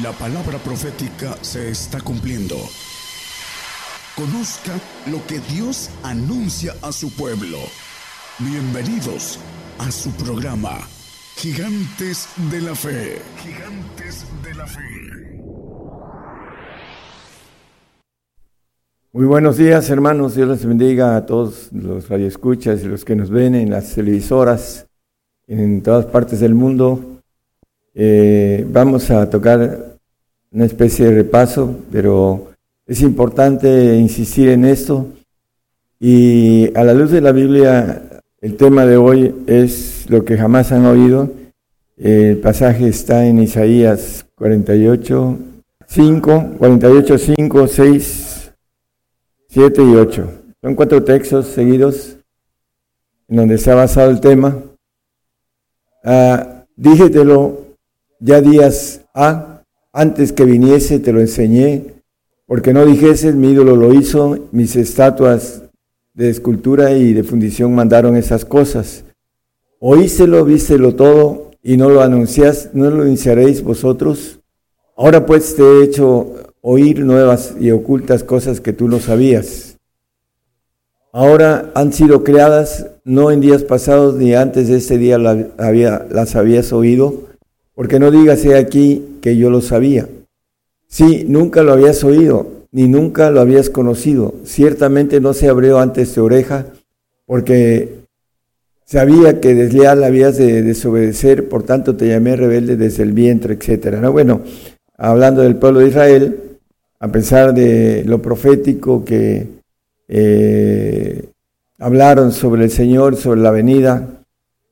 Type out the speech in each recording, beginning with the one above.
La palabra profética se está cumpliendo. Conozca lo que Dios anuncia a su pueblo. Bienvenidos a su programa, Gigantes de la Fe. Gigantes de la Fe. Muy buenos días, hermanos. Dios les bendiga a todos los radioescuchas y los que nos ven en las televisoras en todas partes del mundo. Eh, vamos a tocar una especie de repaso, pero es importante insistir en esto. Y a la luz de la Biblia, el tema de hoy es lo que jamás han oído. El pasaje está en Isaías 48, 5, 48, 5, 6 7 y 8. Son cuatro textos seguidos en donde se ha basado el tema. Ah, dígetelo ya días A, antes que viniese te lo enseñé, porque no dijese mi ídolo lo hizo, mis estatuas de escultura y de fundición mandaron esas cosas. Oíselo, vístelo todo, y no lo anuncias, no lo iniciaréis vosotros. Ahora pues te he hecho oír nuevas y ocultas cosas que tú no sabías. Ahora han sido creadas, no en días pasados ni antes de este día las habías oído, porque no digas aquí que yo lo sabía. Sí, nunca lo habías oído, ni nunca lo habías conocido. Ciertamente no se abrió antes tu oreja, porque sabía que desleal habías de desobedecer, por tanto te llamé rebelde desde el vientre, etc. ¿No? Bueno, hablando del pueblo de Israel, a pesar de lo profético que eh, hablaron sobre el Señor, sobre la venida,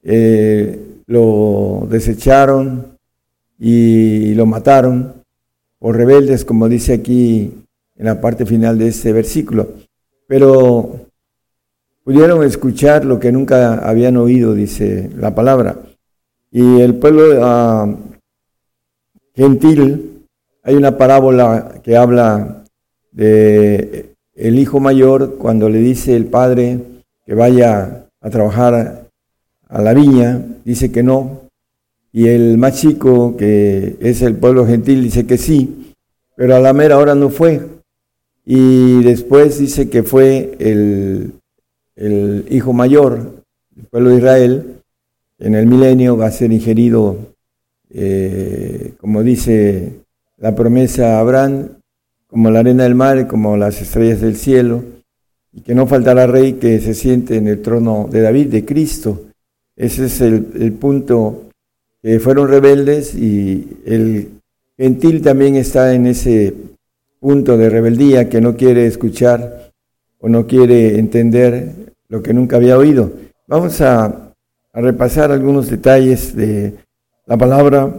eh, lo desecharon y lo mataron por rebeldes, como dice aquí en la parte final de este versículo. Pero pudieron escuchar lo que nunca habían oído, dice la palabra. Y el pueblo uh, gentil hay una parábola que habla de el hijo mayor cuando le dice el padre que vaya a trabajar a la viña, dice que no, y el más chico, que es el pueblo gentil, dice que sí, pero a la mera hora no fue. Y después dice que fue el, el hijo mayor del pueblo de Israel, en el milenio va a ser ingerido, eh, como dice la promesa a Abraham, como la arena del mar, como las estrellas del cielo, y que no faltará rey que se siente en el trono de David, de Cristo. Ese es el, punto, que fueron rebeldes y el gentil también está en ese punto de rebeldía que no quiere escuchar o no quiere entender lo que nunca había oído. Vamos a, a repasar algunos detalles de la palabra.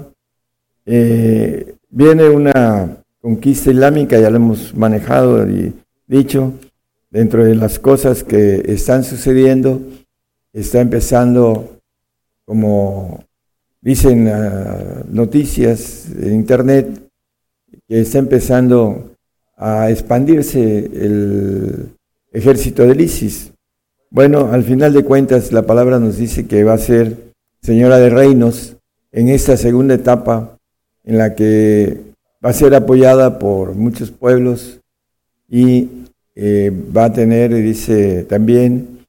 Eh, Viene una conquista islámica, ya lo hemos manejado y dicho, dentro de las cosas que están sucediendo, está empezando, como dicen uh, noticias en Internet, que está empezando a expandirse el ejército del ISIS. Bueno, al final de cuentas, la palabra nos dice que va a ser señora de reinos en esta segunda etapa en la que va a ser apoyada por muchos pueblos y eh, va a tener, dice también,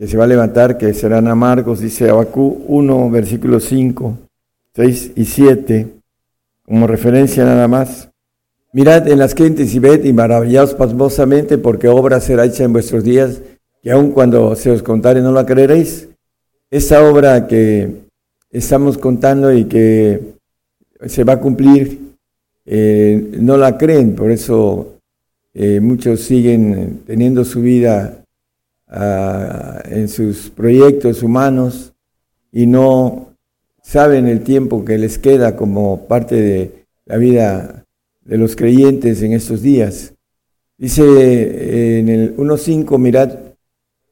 que se va a levantar, que serán amargos, dice Abacú 1, versículos 5, 6 y 7, como referencia nada más. Mirad en las gentes y ved y maravillaos pasmosamente, porque obra será hecha en vuestros días, que aun cuando se os contare no la creeréis. Esa obra que estamos contando y que se va a cumplir, eh, no la creen, por eso eh, muchos siguen teniendo su vida ah, en sus proyectos humanos y no saben el tiempo que les queda como parte de la vida de los creyentes en estos días. Dice eh, en el 1.5, mirad,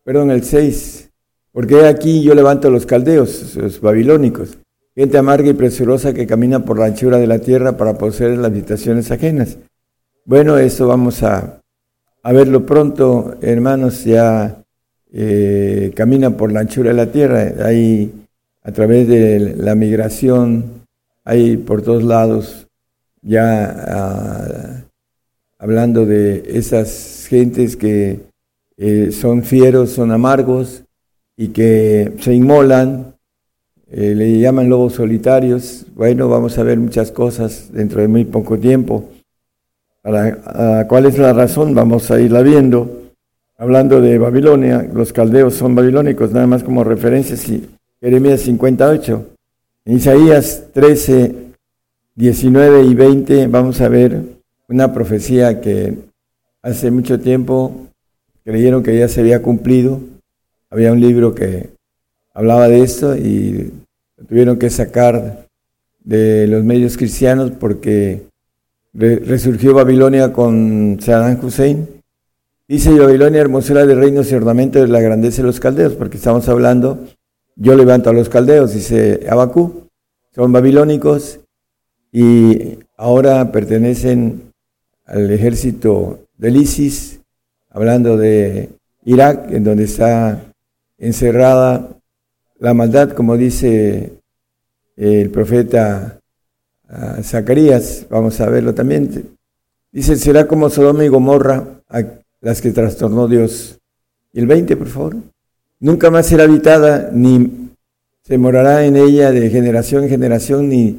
perdón, el 6, porque aquí yo levanto a los caldeos, los babilónicos, gente amarga y presurosa que camina por la anchura de la tierra para poseer las habitaciones ajenas. Bueno, eso vamos a, verlo pronto, hermanos, ya eh, camina por la anchura de la tierra, hay a través de la migración, hay por todos lados ya ah, hablando de esas gentes que eh, son fieros, son amargos y que se inmolan, eh, le llaman lobos solitarios. Bueno, vamos a ver muchas cosas dentro de muy poco tiempo. ¿Cuál es la razón? Vamos a irla viendo. Hablando de Babilonia, los caldeos son babilónicos, nada más como referencias, Jeremías 58. En Isaías 13, 19 y 20 vamos a ver una profecía que hace mucho tiempo creyeron que ya se había cumplido. Había un libro que hablaba de esto y lo tuvieron que sacar de los medios cristianos porque resurgió Babilonia con Saddam Hussein. Dice Babilonia, hermosura de reinos y ornamento de la grandeza de los caldeos, porque estamos hablando, yo levanto a los caldeos, dice Abacú, son babilónicos y ahora pertenecen al ejército del ISIS, hablando de Irak, en donde está encerrada la maldad, como dice el profeta ah, Zacarías, vamos a verlo también. Dice, será como Sodoma y Gomorra, las que trastornó Dios. El 20, por favor. Nunca más será habitada, ni se morará en ella de generación en generación, ni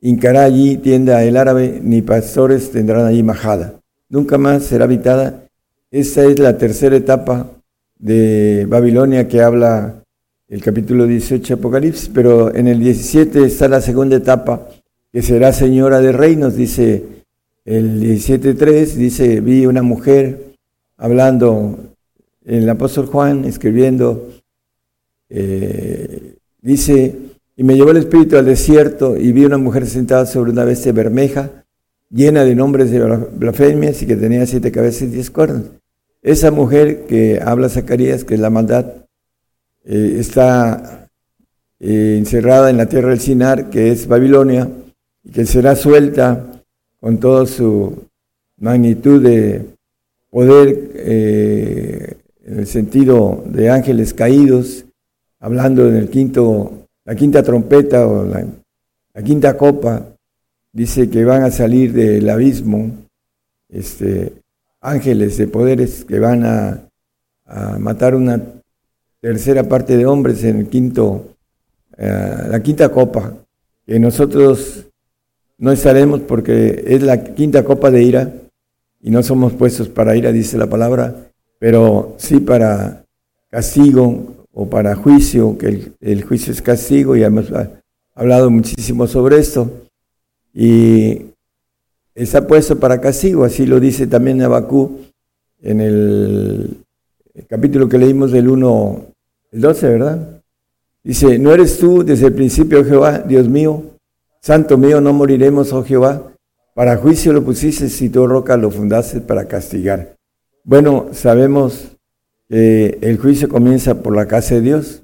hincará allí tienda el árabe, ni pastores tendrán allí majada. Nunca más será habitada. Esta es la tercera etapa de Babilonia que habla el capítulo 18 de Apocalipsis, pero en el 17 está la segunda etapa, que será señora de reinos, dice el 17.3, dice, vi una mujer hablando, el apóstol Juan escribiendo, eh, dice, y me llevó el Espíritu al desierto y vi una mujer sentada sobre una bestia bermeja, llena de nombres de blasfemias y que tenía siete cabezas y diez cuernos. Esa mujer que habla Zacarías, que es la maldad, eh, está eh, encerrada en la tierra del Sinar, que es Babilonia, y que será suelta con toda su magnitud de poder eh, en el sentido de ángeles caídos, hablando en el quinto la quinta trompeta o la, quinta copa dice que van a salir del abismo este, ángeles de poderes que van a, matar una tercera parte de hombres en el quinto, eh, la quinta copa, que nosotros no estaremos porque es la quinta copa de ira y no somos puestos para ira, dice la palabra, pero sí para castigo, o para juicio, que el, juicio es castigo, y hemos hablado muchísimo sobre esto, y está puesto para castigo, así lo dice también Abacú en el, capítulo que leímos del 1, el 12, ¿verdad? Dice, ¿no eres tú desde el principio, Jehová, Dios mío? Santo mío, no moriremos, oh Jehová. Para juicio lo pusiste si tu roca lo fundaste para castigar. Bueno, sabemos el juicio comienza por la casa de Dios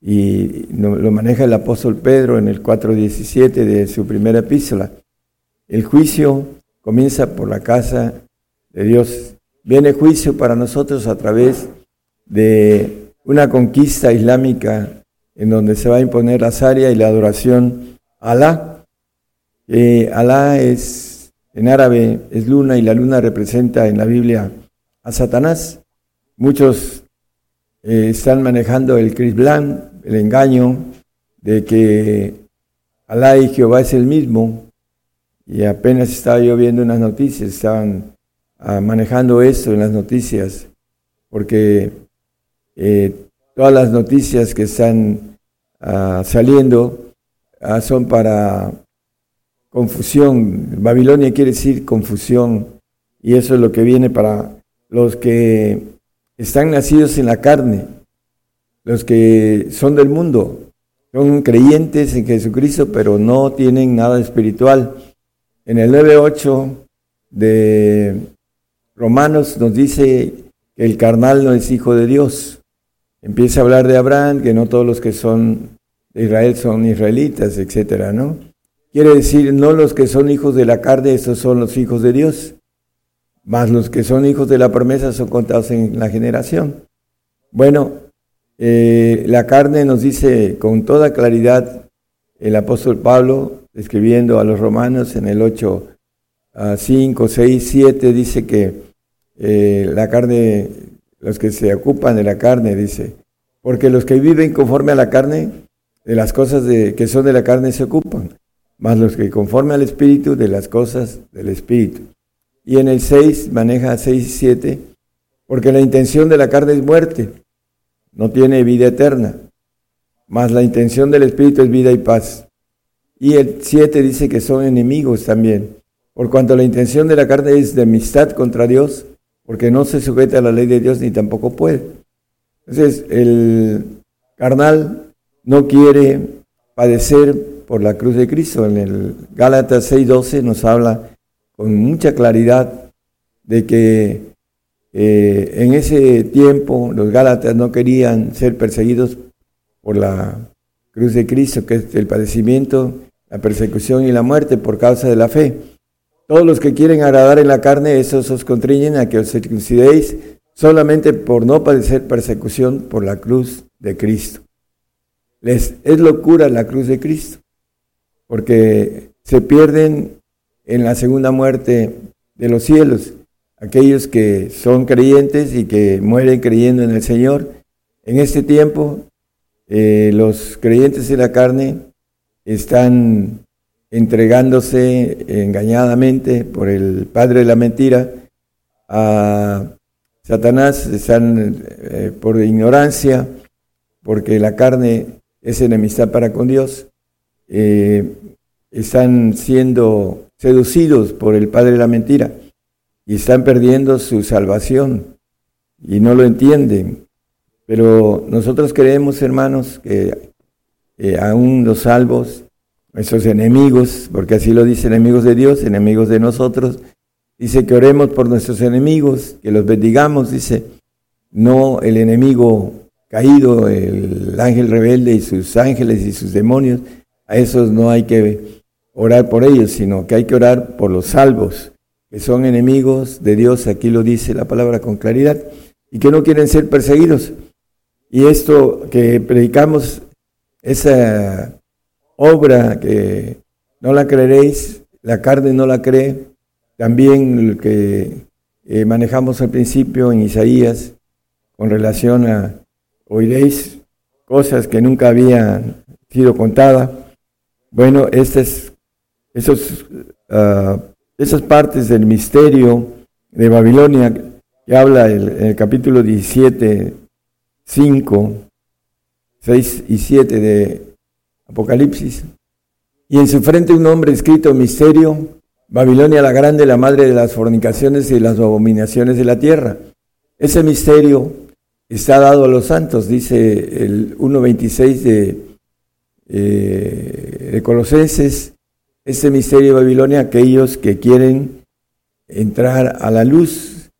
y lo, maneja el apóstol Pedro en el 4.17 de su primera epístola. El juicio comienza por la casa de Dios. Viene juicio para nosotros a través de una conquista islámica en donde se va a imponer la zaria y la adoración a Alá. Eh, Alá es, en árabe, es luna y la luna representa en la Biblia a Satanás. Muchos eh, están manejando el Blanc, el engaño de que Alá y Jehová es el mismo. Y apenas estaba yo viendo unas noticias, estaban ah, manejando eso en las noticias, porque eh, todas las noticias que están ah, saliendo ah, son para confusión. Babilonia quiere decir confusión, y eso es lo que viene para los que están nacidos en la carne, los que son del mundo, son creyentes en Jesucristo, pero no tienen nada espiritual. En el 9.8 de Romanos nos dice que el carnal no es hijo de Dios. Empieza a hablar de Abraham, que no todos los que son de Israel son israelitas, etcétera, ¿no? Quiere decir, no los que son hijos de la carne, esos son los hijos de Dios más los que son hijos de la promesa son contados en la generación. Bueno, eh, la carne nos dice con toda claridad el apóstol Pablo escribiendo a los romanos en el 8, 5, 6, 7, dice que eh, la carne, los que se ocupan de la carne, dice, porque los que viven conforme a la carne, de las cosas que son de la carne se ocupan, más los que conforme al Espíritu, de las cosas del Espíritu. Y en el 6 maneja 6 y 7, porque la intención de la carne es muerte, no tiene vida eterna, mas la intención del Espíritu es vida y paz. Y el 7 dice que son enemigos también, por cuanto la intención de la carne es de amistad contra Dios, porque no se sujeta a la ley de Dios ni tampoco puede. Entonces, el carnal no quiere padecer por la cruz de Cristo. En el Gálatas 6:12 nos habla con mucha claridad de que eh, en ese tiempo los Gálatas no querían ser perseguidos por la cruz de Cristo, que es el padecimiento, la persecución y la muerte por causa de la fe. Todos los que quieren agradar en la carne, esos os contriñen a que os circuncidéis solamente por no padecer persecución por la cruz de Cristo. Les es locura la cruz de Cristo, porque se pierden en la segunda muerte de los cielos aquellos que son creyentes y que mueren creyendo en el Señor. En este tiempo, eh, los creyentes de la carne están entregándose engañadamente por el padre de la mentira a Satanás, están eh, por ignorancia, porque la carne es enemistad para con Dios, eh, están siendo seducidos por el padre de la mentira y están perdiendo su salvación y no lo entienden. Pero nosotros creemos, hermanos, que eh, aún los salvos nuestros enemigos, porque así lo dice enemigos de Dios, enemigos de nosotros. Dice que oremos por nuestros enemigos, que los bendigamos, dice, no el enemigo caído, el ángel rebelde y sus ángeles y sus demonios, a esos no hay que orar por ellos, sino que hay que orar por los salvos, que son enemigos de Dios, aquí lo dice la palabra con claridad, y que no quieren ser perseguidos. Y esto que predicamos, esa obra que no la creeréis, la carne no la cree, también lo que eh, manejamos al principio en Isaías con relación a oiréis cosas que nunca habían sido contadas. Bueno, estas, uh, esas partes del misterio de Babilonia que habla el, en el capítulo 17, 5, 6 y 7 de Apocalipsis. Y en su frente un nombre escrito misterio, Babilonia la grande, la madre de las fornicaciones y las abominaciones de la tierra. Ese misterio está dado a los santos, dice el 1.26 de, eh, de Colosenses, ese misterio de Babilonia, aquellos que quieren entrar a la luz,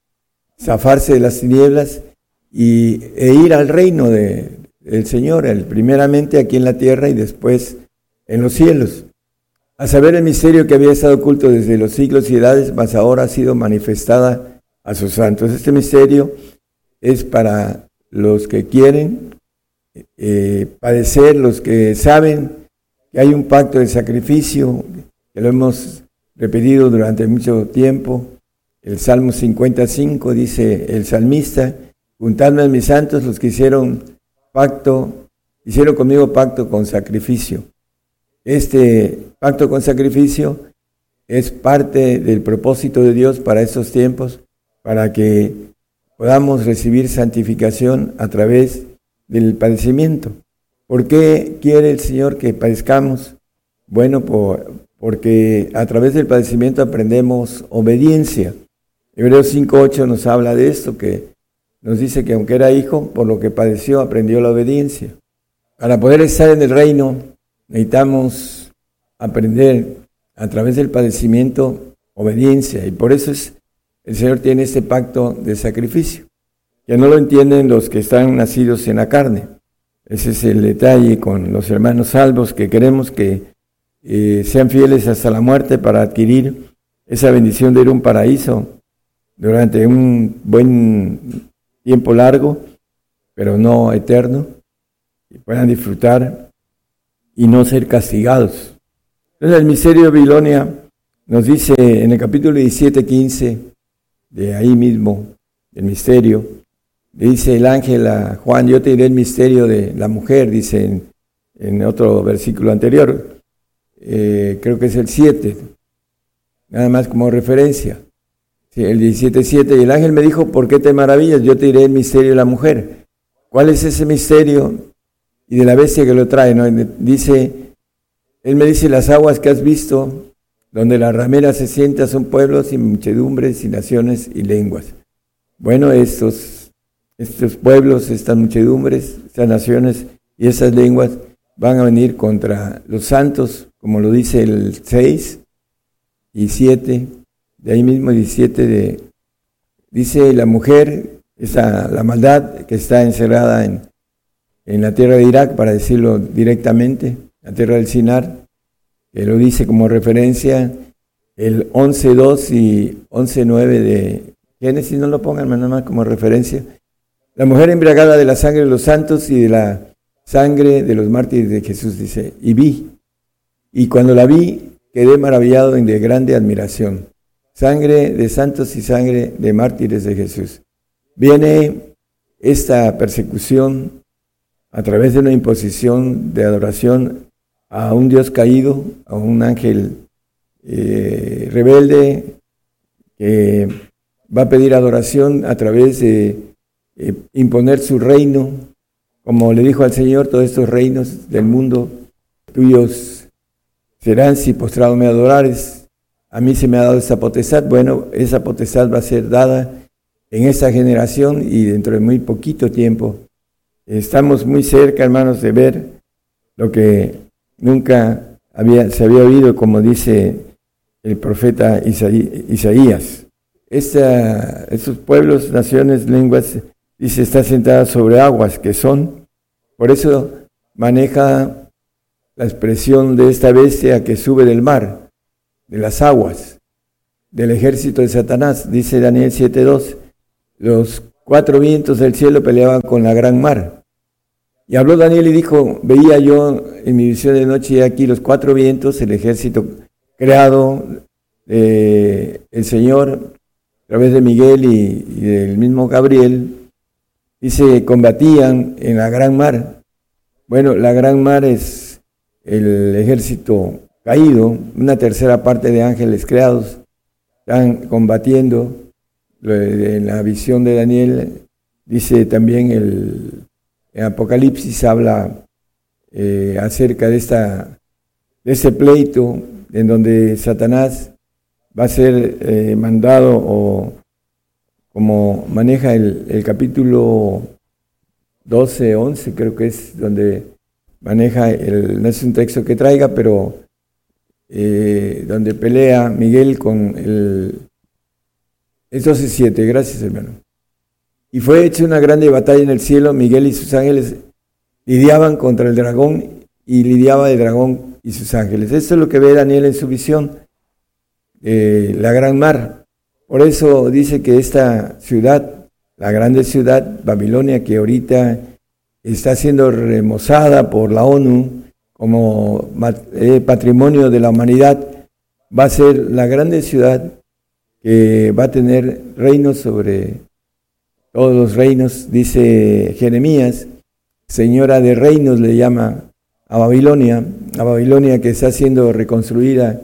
zafarse de las tinieblas y, e ir al reino de, el Señor, el, primeramente aquí en la tierra y después en los cielos. A saber el misterio que había estado oculto desde los siglos y edades, mas ahora ha sido manifestada a sus santos. Este misterio es para los que quieren eh, padecer, los que saben que hay un pacto de sacrificio, que lo hemos repetido durante mucho tiempo. El Salmo 55 dice el salmista, juntadme a mis santos, los que hicieron pacto, hicieron conmigo pacto con sacrificio. Este pacto con sacrificio es parte del propósito de Dios para estos tiempos, para que podamos recibir santificación a través del padecimiento. ¿Por qué quiere el Señor que padezcamos? Bueno, porque a través del padecimiento aprendemos obediencia. Hebreos 5.8 nos habla de esto, que nos dice que aunque era hijo, por lo que padeció, aprendió la obediencia. Para poder estar en el reino, necesitamos aprender a través del padecimiento obediencia. Y por eso es, el Señor tiene este pacto de sacrificio, que no lo entienden los que están nacidos en la carne. Ese es el detalle con los hermanos salvos, que queremos que eh, sean fieles hasta la muerte para adquirir esa bendición de ir a un paraíso durante un buen tiempo largo, pero no eterno, y puedan disfrutar y no ser castigados. Entonces el misterio de Babilonia nos dice en el capítulo 17, 15, de ahí mismo, el misterio, dice el ángel a Juan, yo te diré el misterio de la mujer, dice en, otro versículo anterior, eh, creo que es el 7, nada más como referencia. el 17.7, y el ángel me dijo, ¿por qué te maravillas? Yo te diré el misterio de la mujer. ¿Cuál es ese misterio? Y de la bestia que lo trae, ¿no? Dice, él me dice, las aguas que has visto, donde la ramera se sienta, son pueblos y muchedumbres y naciones y lenguas. Bueno, estos, estos pueblos, estas muchedumbres, estas naciones y esas lenguas van a venir contra los santos, como lo dice el 6 y 7, de ahí mismo 17 de, dice la mujer, esa, la maldad que está encerrada en, en la tierra de Irak, para decirlo directamente, la tierra del Sinar, que lo dice como referencia el 11.2 y 11.9 de Génesis, no lo pongan nada más como referencia. La mujer embriagada de la sangre de los santos y de la sangre de los mártires de Jesús, dice, y vi, y cuando la vi, quedé maravillado y de grande admiración. Sangre de santos y sangre de mártires de Jesús. Viene esta persecución a través de una imposición de adoración a un Dios caído, a un ángel eh, rebelde que va a pedir adoración a través de eh, imponer su reino, como le dijo al Señor, todos estos reinos del mundo tuyos serán si postrado me adorares. A mí se me ha dado esa potestad. Bueno, esa potestad va a ser dada en esta generación y dentro de muy poquito tiempo. Estamos muy cerca, hermanos, de ver lo que nunca había, se había oído, como dice el profeta Isaías. Esta, estos pueblos, naciones, lenguas, dice, está sentada sobre aguas que son. Por eso maneja la expresión de esta bestia que sube del mar, de las aguas, del ejército de Satanás. Dice Daniel 7.2, los cuatro vientos del cielo peleaban con la gran mar. Y habló Daniel y dijo, veía yo en mi visión de noche y aquí los cuatro vientos, el ejército creado, eh, el Señor a través de Miguel y, del mismo Gabriel, dice, combatían en la gran mar. Bueno, la gran mar es el ejército caído, una tercera parte de ángeles creados, están combatiendo. En la visión de Daniel dice también el, Apocalipsis habla eh, acerca de, esta, de este pleito en donde Satanás va a ser eh, mandado o como maneja el, capítulo 12, 11, creo que es donde maneja, el, no es un texto que traiga, pero eh, donde pelea Miguel con el... Es 12.7, gracias hermano. Y fue hecha una grande batalla en el cielo, Miguel y sus ángeles lidiaban contra el dragón y lidiaba el dragón y sus ángeles. Eso es lo que ve Daniel en su visión. Eh, la gran mar. Por eso dice que esta ciudad, la grande ciudad, Babilonia, que ahorita está siendo remozada por la ONU como eh, patrimonio de la humanidad, va a ser la grande ciudad que va a tener reinos sobre todos los reinos, dice Jeremías, señora de reinos le llama a Babilonia, a Babilonia que está siendo reconstruida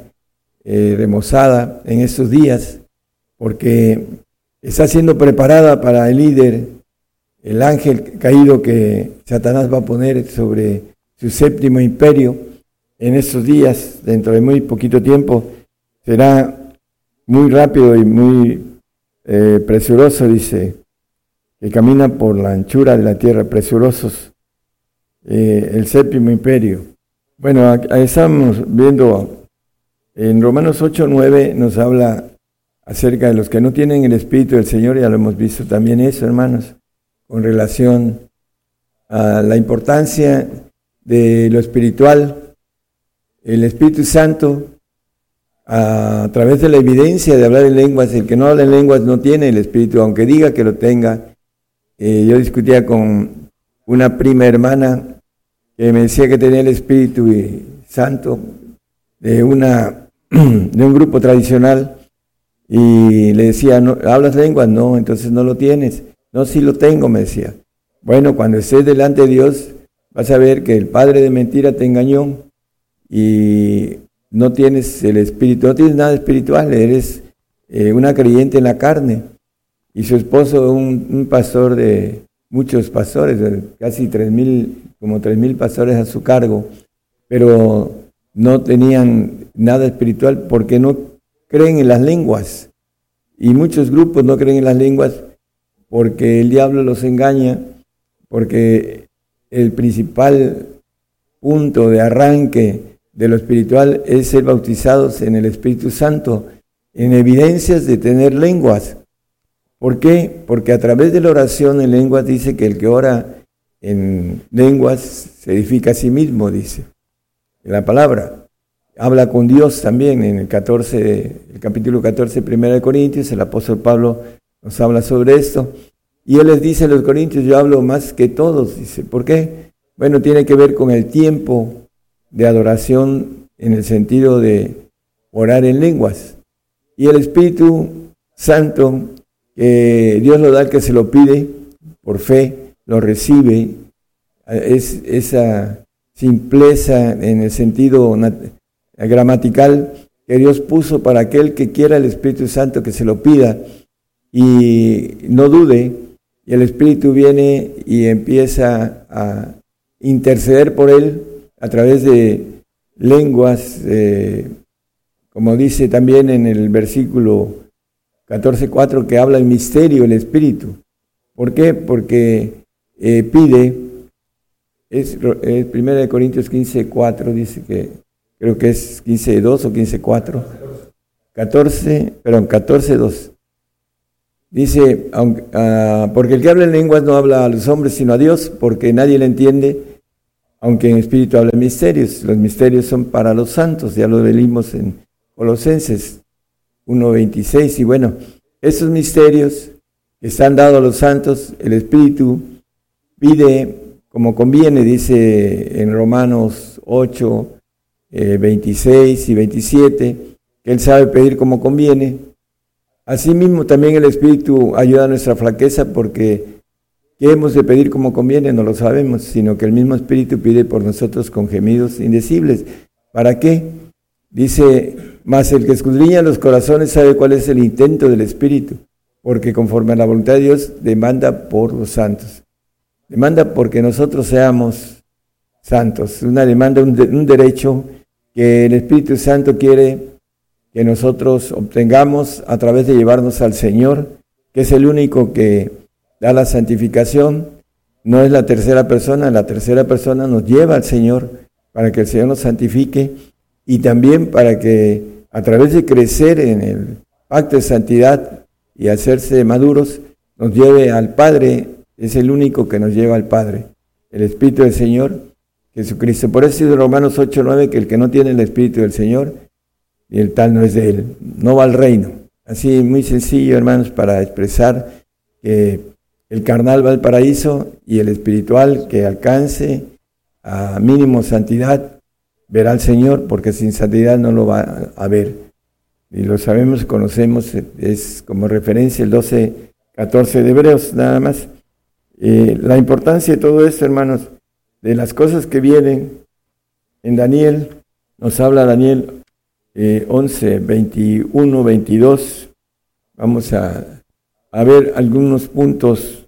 eh, remozada en estos días, porque está siendo preparada para el líder, el ángel caído que Satanás va a poner sobre su séptimo imperio en estos días, dentro de muy poquito tiempo, será muy rápido y muy eh, presuroso, dice, que camina por la anchura de la tierra, presurosos, eh, el séptimo imperio. Bueno, estamos viendo en Romanos 8, 9 nos habla acerca de los que no tienen el Espíritu del Señor, ya lo hemos visto también eso, hermanos, con relación a la importancia de lo espiritual, el Espíritu Santo, a, través de la evidencia de hablar en lenguas, el que no habla en lenguas no tiene el Espíritu, aunque diga que lo tenga. Eh, yo discutía con una prima hermana que me decía que tenía el Espíritu Santo, de, una, de un grupo tradicional y le decía, ¿No, ¿hablas lenguas? No, entonces no lo tienes. No, sí lo tengo, me decía. Bueno, cuando estés delante de Dios, vas a ver que el padre de mentira te engañó y no tienes el espíritu, no tienes nada espiritual, eres eh, una creyente en la carne. Y su esposo, un, un pastor de muchos pastores, casi tres mil, como tres mil pastores a su cargo, pero no tenían nada espiritual porque no creen en las lenguas. Y muchos grupos no creen en las lenguas porque el diablo los engaña, porque el principal punto de arranque de lo espiritual es ser bautizados en el Espíritu Santo, en evidencias de tener lenguas. ¿Por qué? Porque a través de la oración en lenguas dice que el que ora en lenguas se edifica a sí mismo, dice la palabra. Habla con Dios también en el 14, el capítulo 14, 1 de Corintios, el apóstol Pablo nos habla sobre esto. Y él les dice a los corintios, yo hablo más que todos, dice, ¿por qué? Bueno, tiene que ver con el tiempo de adoración en el sentido de orar en lenguas. Y el Espíritu Santo, que Dios lo da al que se lo pide por fe, lo recibe, es esa simpleza en el sentido gramatical que Dios puso para aquel que quiera el Espíritu Santo que se lo pida y no dude, y el Espíritu viene y empieza a interceder por él a través de lenguas, eh, como dice también en el versículo 14.4 que habla el misterio, el Espíritu. ¿Por qué? Porque eh, pide, es, es 1 Corintios 15.4, dice que creo que es 15.2 o 15.4, 14, perdón, 14.2. Dice, aunque, ah, porque el que habla en lenguas no habla a los hombres sino a Dios, porque nadie le entiende, aunque en espíritu habla misterios. Los misterios son para los santos, ya lo leímos en Colosenses 1.26. Y bueno, esos misterios que están dados a los santos, el espíritu pide como conviene, dice en Romanos 8, 26 eh, y 27, que él sabe pedir como conviene Asimismo, también el Espíritu ayuda a nuestra flaqueza porque ¿qué hemos de pedir como conviene? No lo sabemos, sino que el mismo Espíritu pide por nosotros con gemidos indecibles. ¿Para qué? Dice, más el que escudriña los corazones sabe cuál es el intento del Espíritu, porque conforme a la voluntad de Dios demanda por los santos. Demanda porque nosotros seamos santos. Una demanda, un, un derecho que el Espíritu Santo quiere que nosotros obtengamos a través de llevarnos al Señor, que es el único que da la santificación, no es la tercera persona, la tercera persona nos lleva al Señor para que el Señor nos santifique y también para que a través de crecer en el pacto de santidad y hacerse maduros, nos lleve al Padre, es el único que nos lleva al Padre, el Espíritu del Señor, Jesucristo. Por eso dice Romanos 8, 9 que el que no tiene el Espíritu del Señor y el tal no es de él, no va al reino. Así muy sencillo, hermanos, para expresar que el carnal va al paraíso y el espiritual que alcance a mínimo santidad verá al Señor, porque sin santidad no lo va a ver. Y lo sabemos, conocemos, es como referencia el 12, 14 de Hebreos, nada más. Eh, la importancia de todo esto, hermanos, de las cosas que vienen en Daniel, nos habla Daniel 11, 21, 22. Vamos a, ver algunos puntos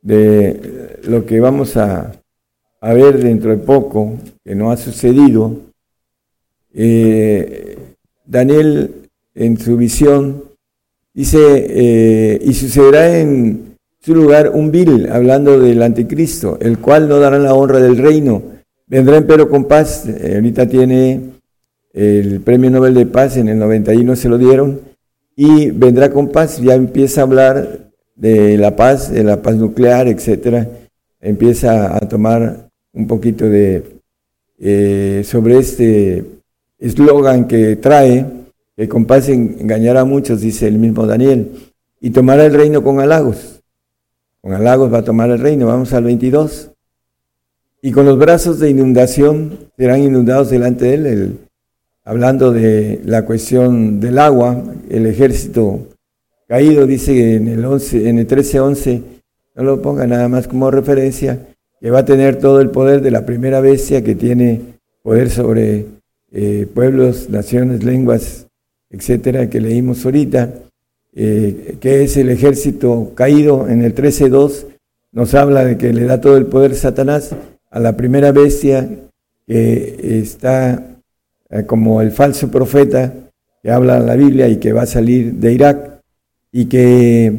de lo que vamos a, ver dentro de poco, que no ha sucedido. Eh, Daniel en su visión dice, eh, y sucederá en su lugar un vil, hablando del anticristo, el cual no dará la honra del reino. Vendrá pero con paz. Eh, ahorita tiene el Premio Nobel de Paz en el 91 se lo dieron y vendrá con paz, ya empieza a hablar de la paz, de la paz nuclear, etcétera, empieza a tomar un poquito de eh, sobre este eslogan que trae, que con paz engañará a muchos, dice el mismo Daniel, y tomará el reino con halagos. Con halagos va a tomar el reino, vamos al 22. Y con los brazos de inundación serán inundados delante de él, el hablando de la cuestión del agua, el ejército caído, dice en el, 11, en el 13-11, no lo ponga nada más como referencia, que va a tener todo el poder de la primera bestia que tiene poder sobre eh, pueblos, naciones, lenguas, etcétera, que leímos ahorita, eh, que es el ejército caído en el 13.2, nos habla de que le da todo el poder Satanás a la primera bestia que está eh, como el falso profeta que habla la Biblia y que va a salir de Irak y que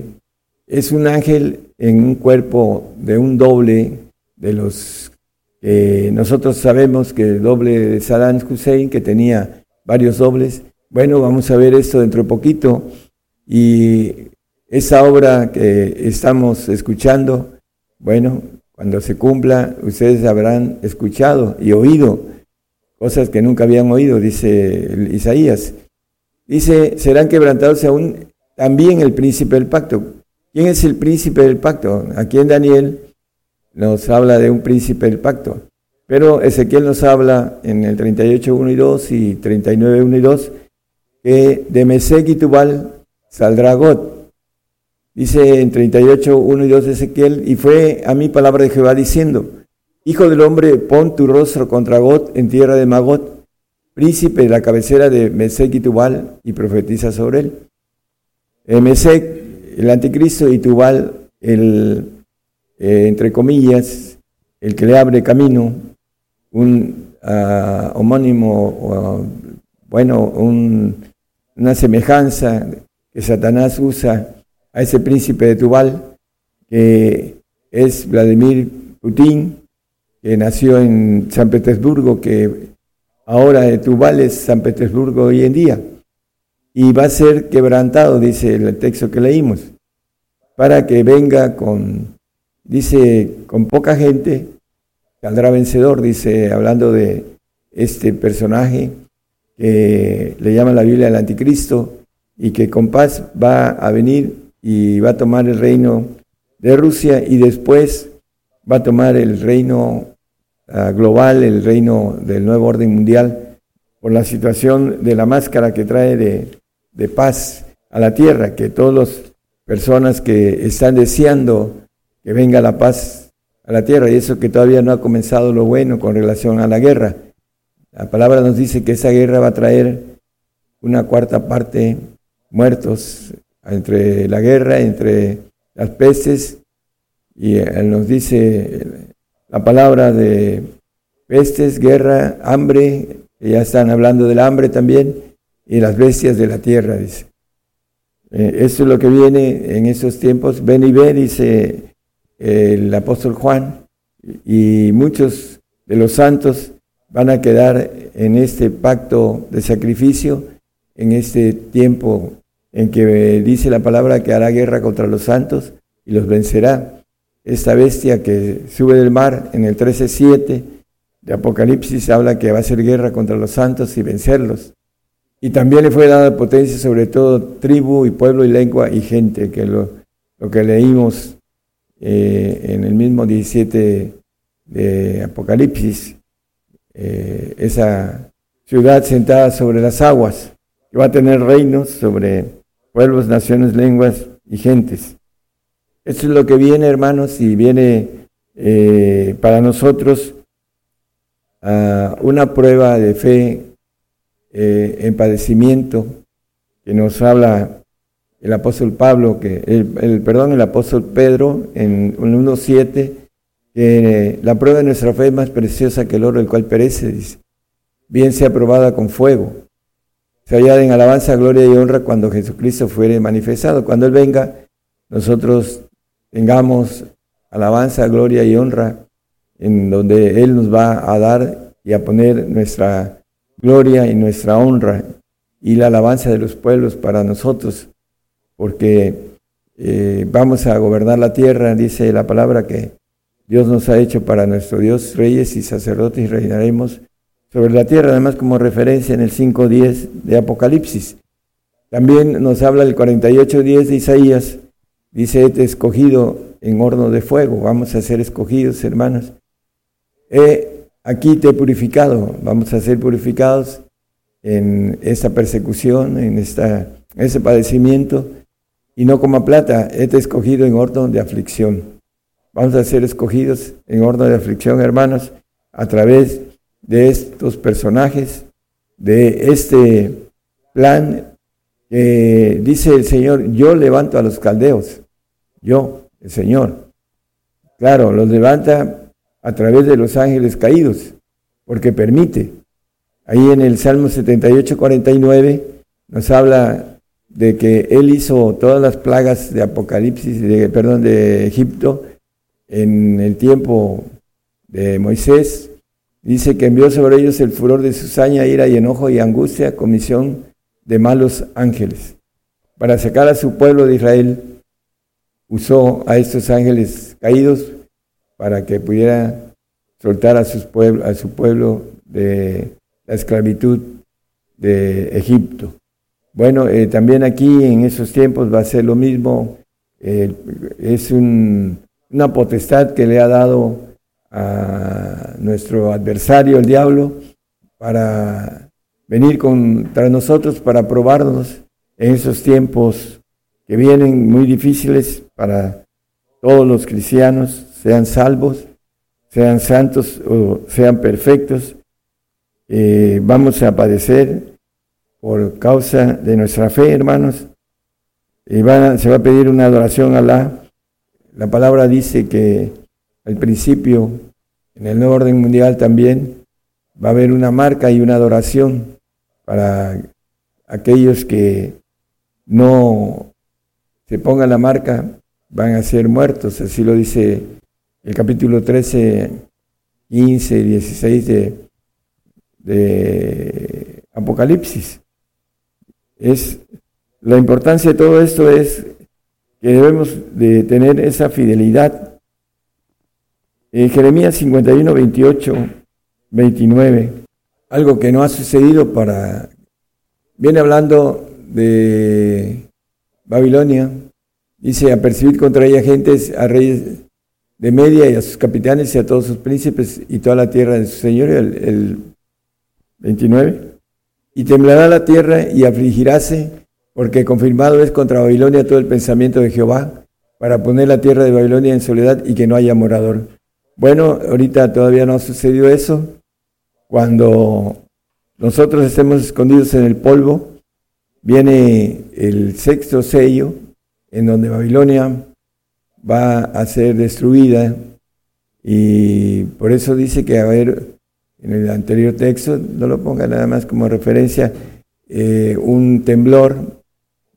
es un ángel en un cuerpo de un doble de los que nosotros sabemos que el doble de Saddam Hussein, que tenía varios dobles. Bueno, vamos a ver esto dentro de poquito. Y esa obra que estamos escuchando, bueno, cuando se cumpla, ustedes habrán escuchado y oído cosas que nunca habían oído, dice Isaías. Dice, serán quebrantados aún también el príncipe del pacto. ¿Quién es el príncipe del pacto? Aquí en Daniel nos habla de un príncipe del pacto. Pero Ezequiel nos habla en el 38, 1 y 2 y 39, 1 y 2, que de Mesec y Tubal saldrá God. Dice en 38, 1 y 2 de Ezequiel, y fue a mí palabra de Jehová diciendo, Hijo del hombre, pon tu rostro contra God en tierra de Magot, príncipe de la cabecera de Mesec y Tubal, y profetiza sobre él. Eh, Mesec, el anticristo, y Tubal, el, eh, entre comillas, el que le abre camino, un uh, homónimo, bueno, un, una semejanza que Satanás usa a ese príncipe de Tubal, que es Vladimir Putin, que nació en San Petersburgo, que ahora de Tubal es San Petersburgo hoy en día, y va a ser quebrantado, dice el texto que leímos, para que venga con, dice, con poca gente, saldrá vencedor, dice, hablando de este personaje que le llama la Biblia el anticristo, y que con paz va a venir y va a tomar el reino de Rusia y después va a tomar el reino ah, global, el reino del nuevo orden mundial, por la situación de la máscara que trae de, de paz a la tierra, que todas las personas que están deseando que venga la paz a la tierra, y eso que todavía no ha comenzado lo bueno con relación a la guerra. La palabra nos dice que esa guerra va a traer una cuarta parte muertos entre la guerra, entre las pestes, y nos dice la palabra de pestes, guerra, hambre, ya están hablando del hambre también, y las bestias de la tierra, dice. Eh, eso es lo que viene en esos tiempos. Ven y ve, dice el apóstol Juan, y muchos de los santos van a quedar en este pacto de sacrificio, en este tiempo en que dice la palabra que hará guerra contra los santos y los vencerá. Esta bestia que sube del mar en el 13.7 de Apocalipsis habla que va a hacer guerra contra los santos y vencerlos. Y también le fue dada potencia sobre todo tribu y pueblo y lengua y gente, que lo, lo que leímos eh, en el mismo 17 de Apocalipsis, eh, esa ciudad sentada sobre las aguas, que va a tener reinos sobre pueblos, naciones, lenguas y gentes. Esto es lo que viene, hermanos, y viene eh, para nosotros una prueba de fe eh, en padecimiento que nos habla el apóstol Pablo, que el, perdón, el apóstol Pedro en 1.7, que la prueba de nuestra fe es más preciosa que el oro, el cual perece, dice, bien sea probada con fuego se en alabanza, gloria y honra cuando Jesucristo fuere manifestado. Cuando Él venga, nosotros tengamos alabanza, gloria y honra en donde Él nos va a dar y a poner nuestra gloria y nuestra honra y la alabanza de los pueblos para nosotros, porque eh, vamos a gobernar la tierra, dice la palabra que Dios nos ha hecho para nuestro Dios, reyes y sacerdotes y reinaremos sobre la tierra, además como referencia en el 5.10 de Apocalipsis. También nos habla el 48.10 de Isaías, dice, este escogido en horno de fuego, vamos a ser escogidos, hermanos. aquí te he purificado, vamos a ser purificados en esta persecución, en esta, ese padecimiento, y no como plata, este escogido en orden de aflicción. Vamos a ser escogidos en orden de aflicción, hermanos, a través de estos personajes, de este plan que dice el Señor, yo levanto a los caldeos, yo, el Señor. Claro, los levanta a través de los ángeles caídos, porque permite. Ahí en el Salmo 78, 49 nos habla de que Él hizo todas las plagas de Apocalipsis, de, perdón, de Egipto en el tiempo de Moisés. Dice que envió sobre ellos el furor de su saña, ira y enojo y angustia, comisión de malos ángeles. Para sacar a su pueblo de Israel, usó a estos ángeles caídos para que pudiera soltar a, sus a su pueblo de la esclavitud de Egipto. Bueno, eh, también aquí en esos tiempos va a ser lo mismo. Eh, es una potestad que le ha dado a nuestro adversario, el diablo, para venir contra nosotros, para probarnos en esos tiempos que vienen muy difíciles para todos los cristianos, sean salvos, sean santos o sean perfectos. Eh, vamos a padecer por causa de nuestra fe, hermanos. Y se va a pedir una adoración a Alá. La palabra dice que al principio, en el nuevo orden mundial también, va a haber una marca y una adoración para aquellos que no se pongan la marca, van a ser muertos. Así lo dice el capítulo 13, 15, 16 de, de Apocalipsis. Es, la importancia de todo esto es que debemos de tener esa fidelidad. En Jeremías 51, 28, 29, algo que no ha sucedido para... Viene hablando de Babilonia, dice, a percibir contra ella gentes, a reyes de Media y a sus capitanes y a todos sus príncipes y toda la tierra de su señor, el, el 29. Y temblará la tierra y afligiráse, porque confirmado es contra Babilonia todo el pensamiento de Jehová, para poner la tierra de Babilonia en soledad y que no haya morador. Bueno, ahorita todavía no ha sucedido eso. Cuando nosotros estemos escondidos en el polvo, viene el sexto sello, en donde Babilonia va a ser destruida y por eso dice que a ver en el anterior texto, no lo ponga nada más como referencia, eh, un temblor,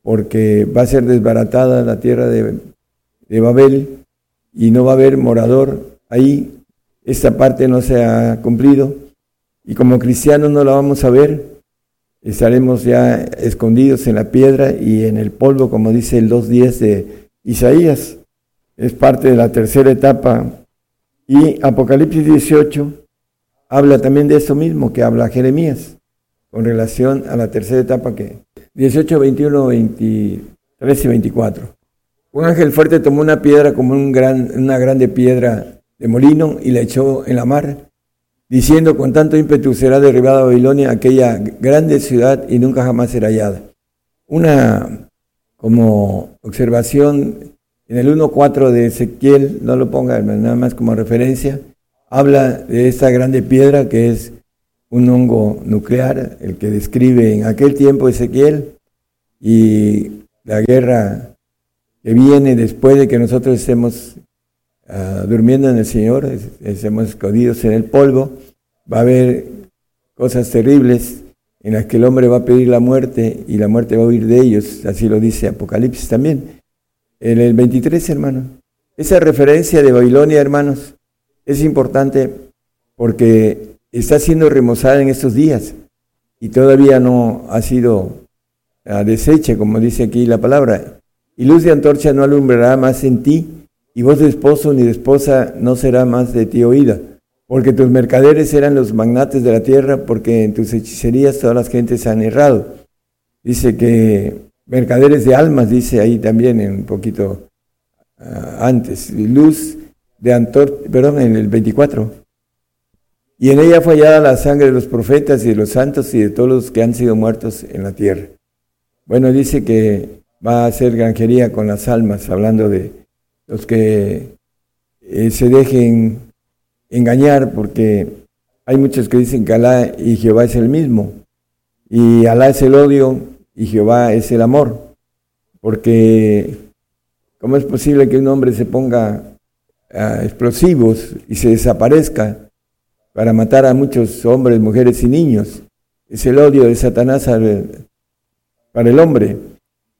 porque va a ser desbaratada la tierra de Babel y no va a haber morador ahí. Esta parte no se ha cumplido y como cristianos no la vamos a ver. Estaremos ya escondidos en la piedra y en el polvo, como dice el 2.10 de Isaías. Es parte de la tercera etapa. Y Apocalipsis 18 habla también de eso mismo que habla Jeremías con relación a la tercera etapa que 18, 21, 23 y 24. Un ángel fuerte tomó una piedra como un gran, una grande piedra de molino y la echó en la mar, diciendo con tanto ímpetu será derribada Babilonia, aquella grande ciudad, y nunca jamás será hallada. Una como observación en el 1.4 de Ezequiel, no lo ponga nada más como referencia, habla de esta grande piedra que es un hongo nuclear, el que describe en aquel tiempo Ezequiel, y la guerra que viene después de que nosotros estemos ah, durmiendo en el Señor, estemos escondidos en el polvo, va a haber cosas terribles en las que el hombre va a pedir la muerte y la muerte va a huir de ellos, así lo dice Apocalipsis también. En el 23, hermano. Esa referencia de Babilonia, hermanos, es importante porque está siendo remozada en estos días y todavía no ha sido ah, deshecha, como dice aquí la palabra. Y luz de antorcha no alumbrará más en ti, y voz de esposo ni de esposa no será más de ti oída, porque tus mercaderes eran los magnates de la tierra, porque en tus hechicerías todas las gentes han errado. Dice que mercaderes de almas, dice ahí también un poquito uh, antes. Luz de Antor, perdón, en el 24. y en ella fue hallada la sangre de los profetas y de los santos y de todos los que han sido muertos en la tierra. Bueno, dice que va a hacer granjería con las almas, hablando de los que eh, se dejen engañar, porque hay muchos que dicen que Alá y Jehová es el mismo, y Alá es el odio y Jehová es el amor, porque ¿cómo es posible que un hombre se ponga a explosivos y se desaparezca para matar a muchos hombres, mujeres y niños. Es el odio de Satanás para el hombre.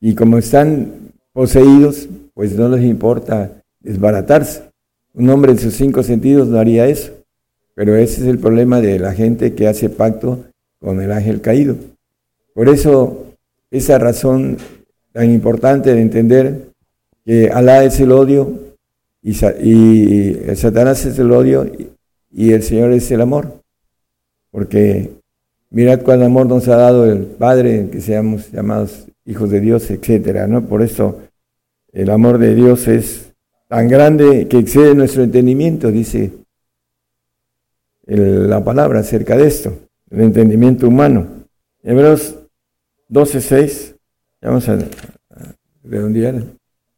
Y como están poseídos, pues no les importa desbaratarse. Un hombre en sus cinco sentidos no haría eso. Pero ese es el problema de la gente que hace pacto con el ángel caído. Por eso, esa razón tan importante de entender que Alá es el odio y, y Satanás es el odio y el Señor es el amor. Porque mirad cuál amor nos ha dado el Padre, que seamos llamados hijos de Dios, etcétera, ¿no? Por eso el amor de Dios es tan grande que excede nuestro entendimiento, dice la palabra acerca de esto, el entendimiento humano. Hebreos 12:6, vamos a, redondear.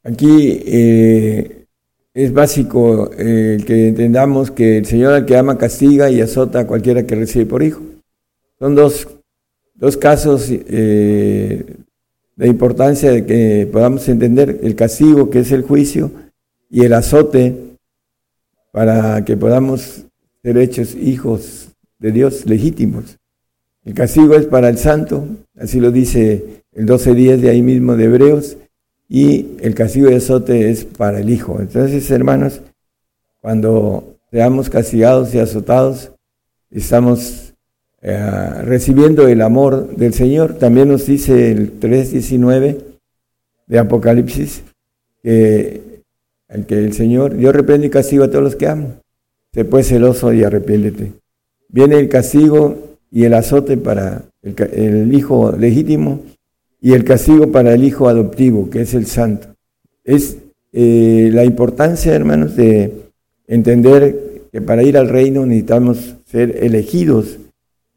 Aquí eh, es básico eh, que entendamos que el Señor al que ama castiga y azota a cualquiera que recibe por hijo. Son dos, casos eh, de importancia de que podamos entender el castigo, que es el juicio, y el azote, para que podamos ser hechos hijos de Dios legítimos. El castigo es para el santo, así lo dice el 12.10 de ahí mismo de Hebreos, y el castigo de azote es para el Hijo. Entonces, hermanos, cuando seamos castigados y azotados, estamos eh, recibiendo el amor del Señor. También nos dice el 3.19 de Apocalipsis que el, que el Señor, yo reprendo y castigo a todos los que amo. Se puede celoso y arrepiéntete. Viene el castigo y el azote para el Hijo legítimo y el castigo para el hijo adoptivo, que es el santo. Es eh, la importancia, hermanos, de entender que para ir al reino necesitamos ser elegidos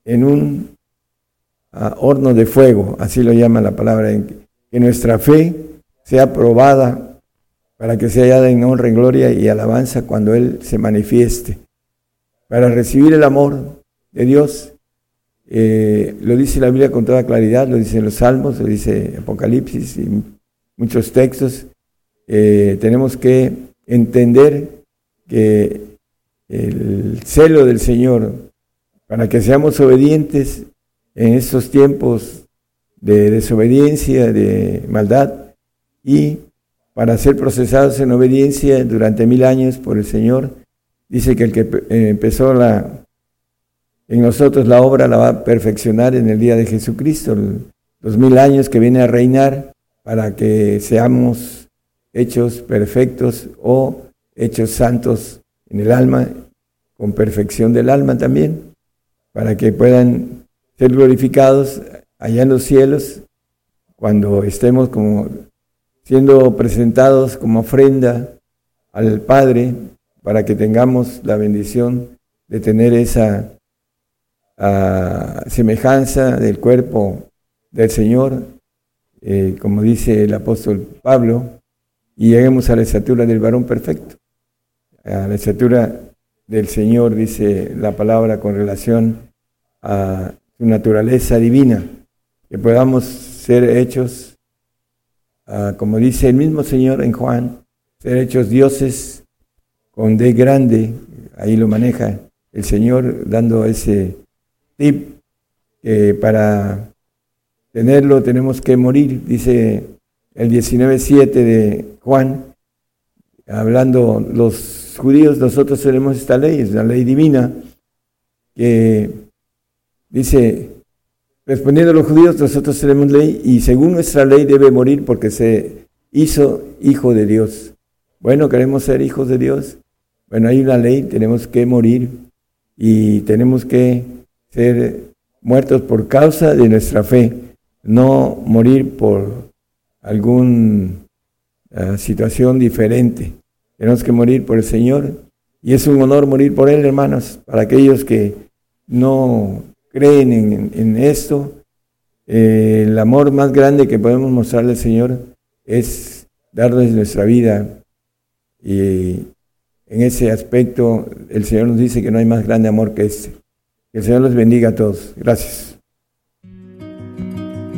en un ah, horno de fuego, así lo llama la palabra, que nuestra fe sea probada para que sea hallada en honra, en gloria y alabanza cuando Él se manifieste, para recibir el amor de Dios eh, lo dice la Biblia con toda claridad, lo dice los Salmos, lo dice Apocalipsis y muchos textos. Eh, tenemos que entender que el celo del Señor, para que seamos obedientes en estos tiempos de desobediencia, de maldad, y para ser procesados en obediencia durante mil años por el Señor, dice que el que eh, empezó la en nosotros la obra la va a perfeccionar en el día de Jesucristo, los mil años que viene a reinar para que seamos hechos perfectos o hechos santos en el alma, con perfección del alma también, para que puedan ser glorificados allá en los cielos cuando estemos como siendo presentados como ofrenda al Padre para que tengamos la bendición de tener esa a semejanza del cuerpo del Señor, eh, como dice el apóstol Pablo, y lleguemos a la estatura del varón perfecto, a la estatura del Señor, dice la palabra con relación a su naturaleza divina, que podamos ser hechos, ah, como dice el mismo Señor en Juan, ser hechos dioses con D grande, ahí lo maneja el Señor dando ese y eh, para tenerlo tenemos que morir, dice el 19.7 de Juan, hablando los judíos, nosotros tenemos esta ley, es la ley divina, que dice, respondiendo a los judíos, nosotros tenemos ley y según nuestra ley debe morir porque se hizo hijo de Dios. Bueno, queremos ser hijos de Dios. Bueno, hay una ley, tenemos que morir y tenemos que ser muertos por causa de nuestra fe, no morir por alguna ah, situación diferente. Tenemos que morir por el Señor Y es un honor morir por Él, hermanos, para aquellos que no creen en, esto. Eh, el amor más grande que podemos mostrarle al Señor es darles nuestra vida. Y en ese aspecto el Señor nos dice que no hay más grande amor que este. Que el Señor los bendiga a todos. Gracias.